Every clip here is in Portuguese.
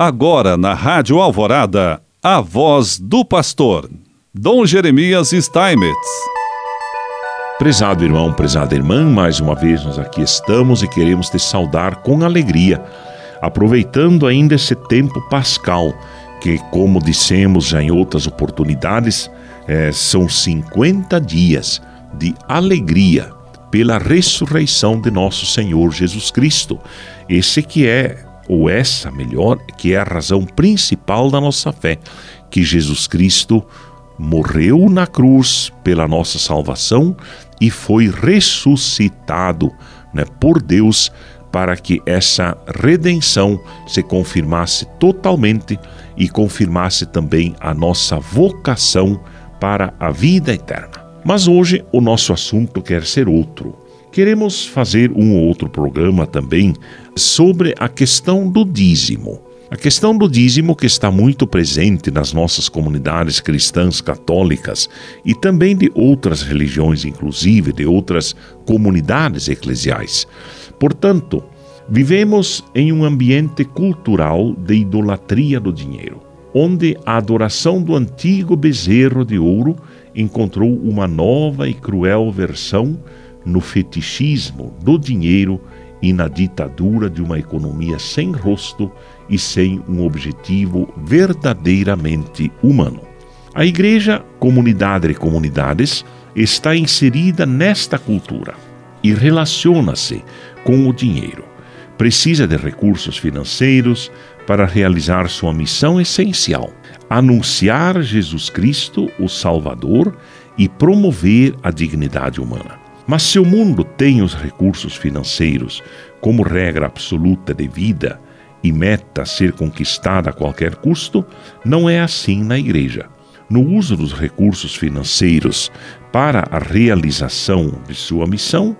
Agora na Rádio Alvorada, a voz do pastor, Dom Jeremias Steinmetz. Prezado irmão, prezada irmã, mais uma vez nós aqui estamos e queremos te saudar com alegria, aproveitando ainda esse tempo pascal, que, como dissemos já em outras oportunidades, é, são 50 dias de alegria pela ressurreição de nosso Senhor Jesus Cristo. Esse que é, ou essa melhor, que é a razão principal da nossa fé, que Jesus Cristo morreu na cruz pela nossa salvação e foi ressuscitado né, por Deus para que essa redenção se confirmasse totalmente e confirmasse também a nossa vocação para a vida eterna. Mas hoje o nosso assunto quer ser outro. Queremos fazer um ou outro programa também sobre a questão do dízimo. A questão do dízimo que está muito presente nas nossas comunidades cristãs católicas e também de outras religiões, inclusive de outras comunidades eclesiais. Portanto, vivemos em um ambiente cultural de idolatria do dinheiro, onde a adoração do antigo bezerro de ouro encontrou uma nova e cruel versão no fetichismo do dinheiro e na ditadura de uma economia sem rosto e sem um objetivo verdadeiramente humano. A igreja, comunidade de comunidades, está inserida nesta cultura e relaciona-se com o dinheiro. Precisa de recursos financeiros para realizar sua missão essencial: anunciar Jesus Cristo, o Salvador, e promover a dignidade humana. Mas se o mundo tem os recursos financeiros como regra absoluta de vida e meta a ser conquistada a qualquer custo, não é assim na Igreja. No uso dos recursos financeiros para a realização de sua missão,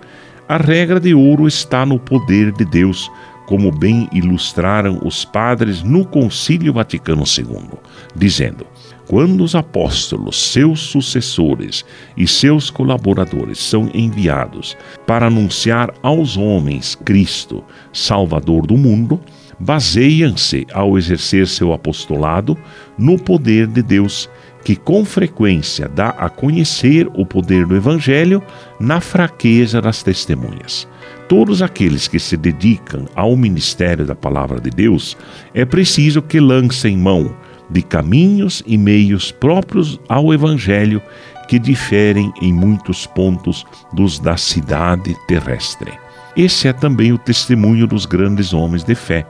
a regra de ouro está no poder de Deus, como bem ilustraram os padres no Concílio Vaticano II, dizendo: quando os apóstolos, seus sucessores e seus colaboradores são enviados para anunciar aos homens Cristo, Salvador do mundo, baseiam-se ao exercer seu apostolado no poder de Deus, que com frequência dá a conhecer o poder do Evangelho na fraqueza das testemunhas. Todos aqueles que se dedicam ao ministério da Palavra de Deus, é preciso que lancem mão de caminhos e meios próprios ao Evangelho que diferem em muitos pontos dos da cidade terrestre. Esse é também o testemunho dos grandes homens de fé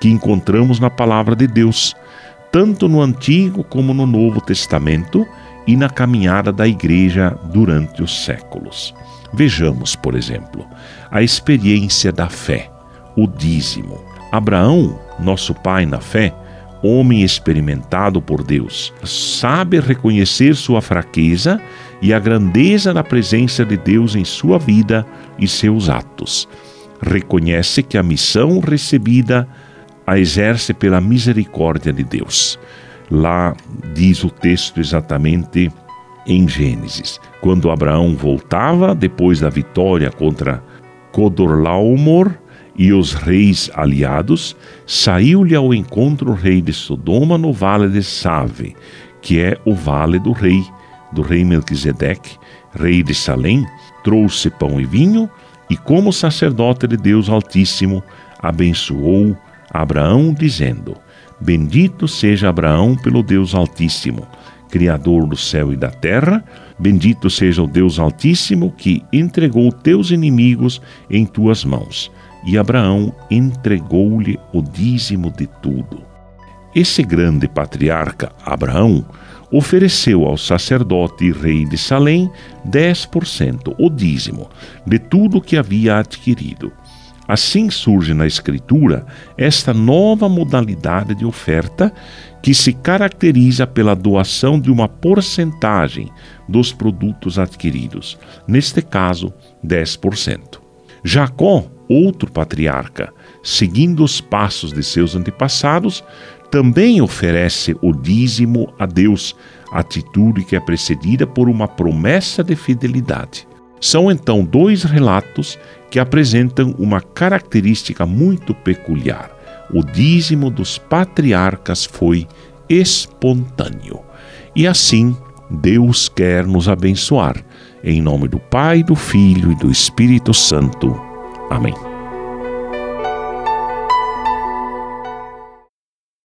que encontramos na palavra de Deus, tanto no Antigo como no Novo Testamento e na caminhada da Igreja durante os séculos. Vejamos, por exemplo, a experiência da fé, o dízimo. Abraão, nosso pai na fé, homem experimentado por Deus, sabe reconhecer sua fraqueza e a grandeza da presença de Deus em sua vida e seus atos. Reconhece que a missão recebida a exerce pela misericórdia de Deus. Lá diz o texto exatamente em Gênesis. Quando Abraão voltava depois da vitória contra Codorlaumor, e os reis aliados, saiu-lhe ao encontro o rei de Sodoma no vale de Save, que é o vale do rei, do rei Melquisedeque, rei de Salém, trouxe pão e vinho, e como sacerdote de Deus Altíssimo, abençoou Abraão, dizendo: Bendito seja Abraão pelo Deus Altíssimo, Criador do céu e da terra, bendito seja o Deus Altíssimo que entregou teus inimigos em tuas mãos e Abraão entregou-lhe o dízimo de tudo. Esse grande patriarca, Abraão, ofereceu ao sacerdote e rei de Salém 10%, o dízimo, de tudo que havia adquirido. Assim surge na Escritura esta nova modalidade de oferta que se caracteriza pela doação de uma porcentagem dos produtos adquiridos, neste caso, 10%. Jacó outro patriarca, seguindo os passos de seus antepassados, também oferece o dízimo a Deus, atitude que é precedida por uma promessa de fidelidade. São então dois relatos que apresentam uma característica muito peculiar: o dízimo dos patriarcas foi espontâneo. E assim, Deus quer nos abençoar. Em nome do Pai, do Filho e do Espírito Santo. Amém.